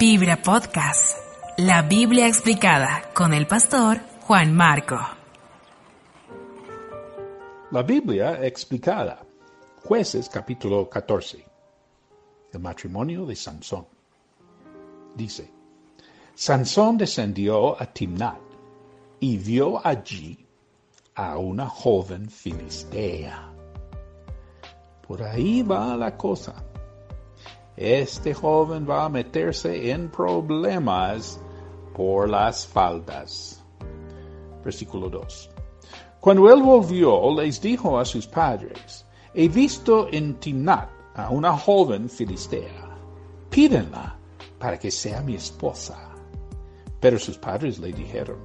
Vibra Podcast. La Biblia explicada con el pastor Juan Marco. La Biblia explicada. Jueces capítulo 14. El matrimonio de Sansón. Dice, Sansón descendió a Timnat y vio allí a una joven filistea. Por ahí va la cosa. Este joven va a meterse en problemas por las faldas. Versículo 2. Cuando él volvió, les dijo a sus padres, he visto en Timnat a una joven filistea. Pídenla para que sea mi esposa. Pero sus padres le dijeron,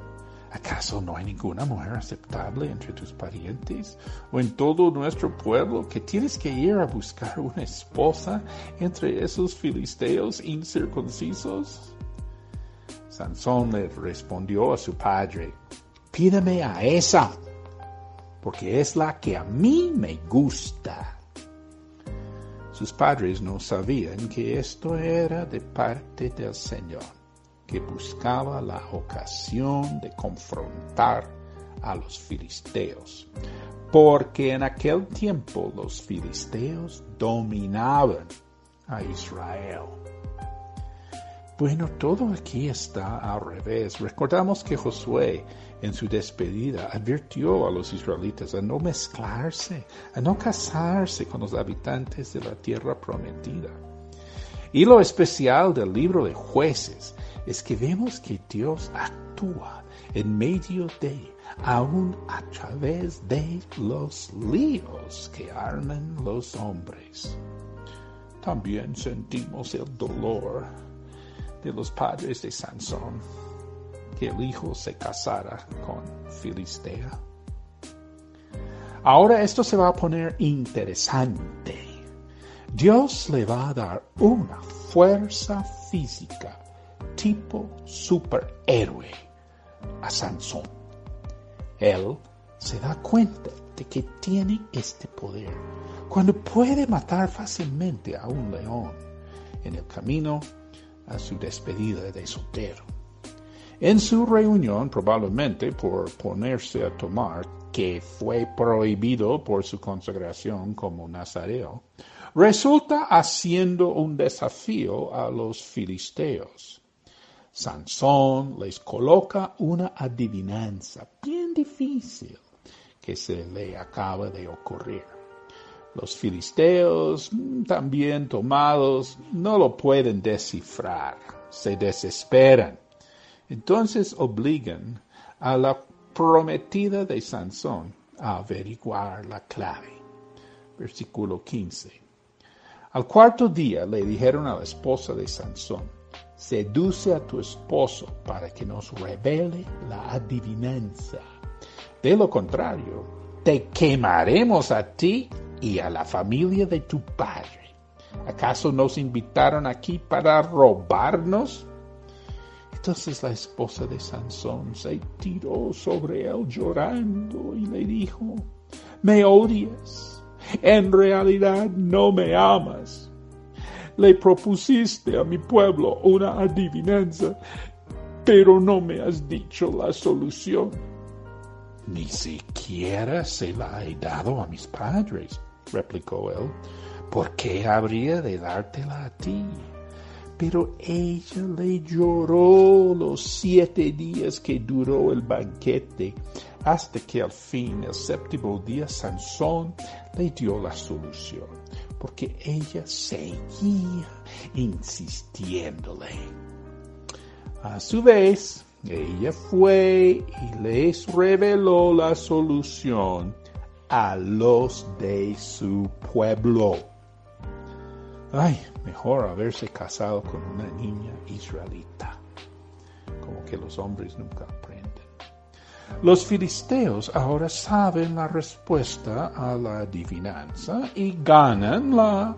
¿acaso no hay ninguna mujer aceptable entre tus parientes o en todo nuestro pueblo que tienes que ir a buscar una esposa entre esos filisteos incircuncisos? Sansón le respondió a su padre, pídame a esa, porque es la que a mí me gusta. Sus padres no sabían que esto era de parte del Señor, que buscaba la ocasión de confrontar a los filisteos, porque en aquel tiempo los filisteos dominaban a Israel. Bueno, todo aquí está al revés. Recordamos que Josué en su despedida advirtió a los israelitas a no mezclarse, a no casarse con los habitantes de la tierra prometida. Y lo especial del libro de jueces es que vemos que Dios actúa en medio de, aún a través de los líos que arman los hombres. También sentimos el dolor de los padres de Sansón, que el hijo se casara con Filistea. Ahora esto se va a poner interesante. Dios le va a dar una fuerza física tipo superhéroe a Sansón. Él se da cuenta de que tiene este poder cuando puede matar fácilmente a un león. En el camino a su despedida de soltero. En su reunión, probablemente por ponerse a tomar, que fue prohibido por su consagración como nazareo, resulta haciendo un desafío a los filisteos. Sansón les coloca una adivinanza bien difícil que se le acaba de ocurrir. Los filisteos, también tomados, no lo pueden descifrar, se desesperan. Entonces obligan a la prometida de Sansón a averiguar la clave. Versículo 15. Al cuarto día le dijeron a la esposa de Sansón, seduce a tu esposo para que nos revele la adivinanza. De lo contrario, te quemaremos a ti y a la familia de tu padre. ¿Acaso nos invitaron aquí para robarnos? Entonces la esposa de Sansón se tiró sobre él llorando y le dijo, me odias, en realidad no me amas. Le propusiste a mi pueblo una adivinanza, pero no me has dicho la solución. Ni siquiera se la he dado a mis padres replicó él, ¿por qué habría de dártela a ti? Pero ella le lloró los siete días que duró el banquete, hasta que al fin, el séptimo día, Sansón le dio la solución, porque ella seguía insistiéndole. A su vez, ella fue y les reveló la solución a los de su pueblo. Ay, mejor haberse casado con una niña israelita. Como que los hombres nunca aprenden. Los filisteos ahora saben la respuesta a la adivinanza y ganan la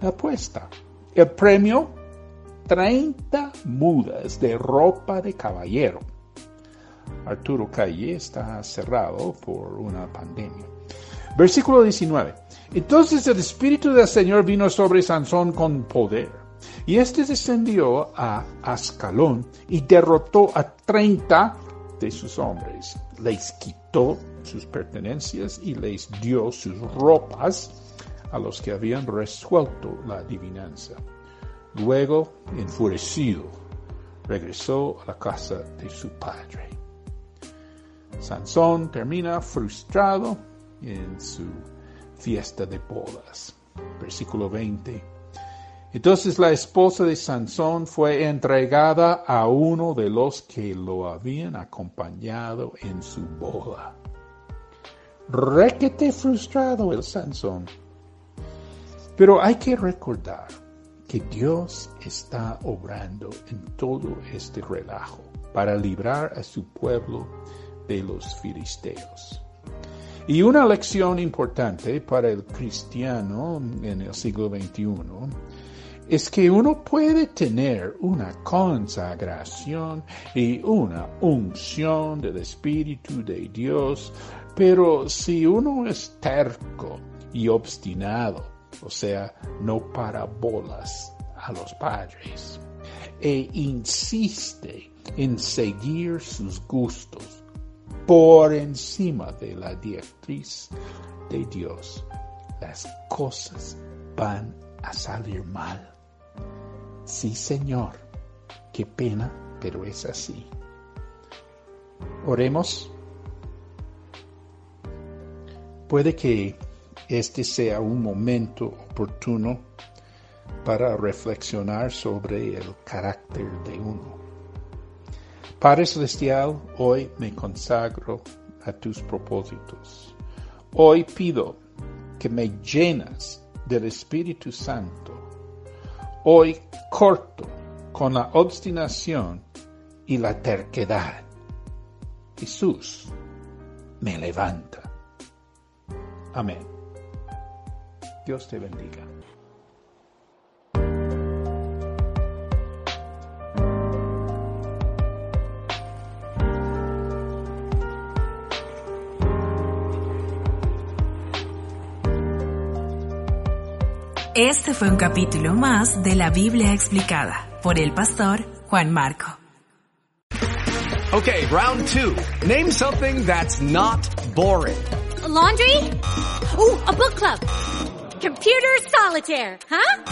apuesta. El premio, 30 mudas de ropa de caballero. Arturo Calle está cerrado por una pandemia. Versículo 19. Entonces el Espíritu del Señor vino sobre Sansón con poder. Y éste descendió a Ascalón y derrotó a treinta de sus hombres. Les quitó sus pertenencias y les dio sus ropas a los que habían resuelto la adivinanza. Luego, enfurecido, regresó a la casa de su padre. Sansón termina frustrado en su fiesta de bodas. Versículo 20. Entonces la esposa de Sansón fue entregada a uno de los que lo habían acompañado en su boda. Requete frustrado el Sansón. Pero hay que recordar que Dios está obrando en todo este relajo para librar a su pueblo de los filisteos. Y una lección importante para el cristiano en el siglo XXI es que uno puede tener una consagración y una unción del Espíritu de Dios, pero si uno es terco y obstinado, o sea, no para bolas a los padres, e insiste en seguir sus gustos, por encima de la directriz de Dios, las cosas van a salir mal. Sí, Señor, qué pena, pero es así. Oremos. Puede que este sea un momento oportuno para reflexionar sobre el carácter de uno. Padre Celestial, hoy me consagro a tus propósitos. Hoy pido que me llenas del Espíritu Santo. Hoy corto con la obstinación y la terquedad. Jesús me levanta. Amén. Dios te bendiga. Este fue un capítulo más de la Biblia explicada por el pastor Juan Marco. Okay, round two. Name something that's not boring. A laundry? Ooh, a book club. Computer solitaire, huh?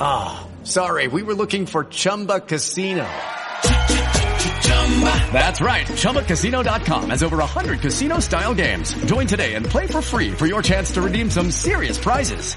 Ah, oh, sorry, we were looking for Chumba Casino. That's right. ChumbaCasino.com has over 100 casino style games. Join today and play for free for your chance to redeem some serious prizes.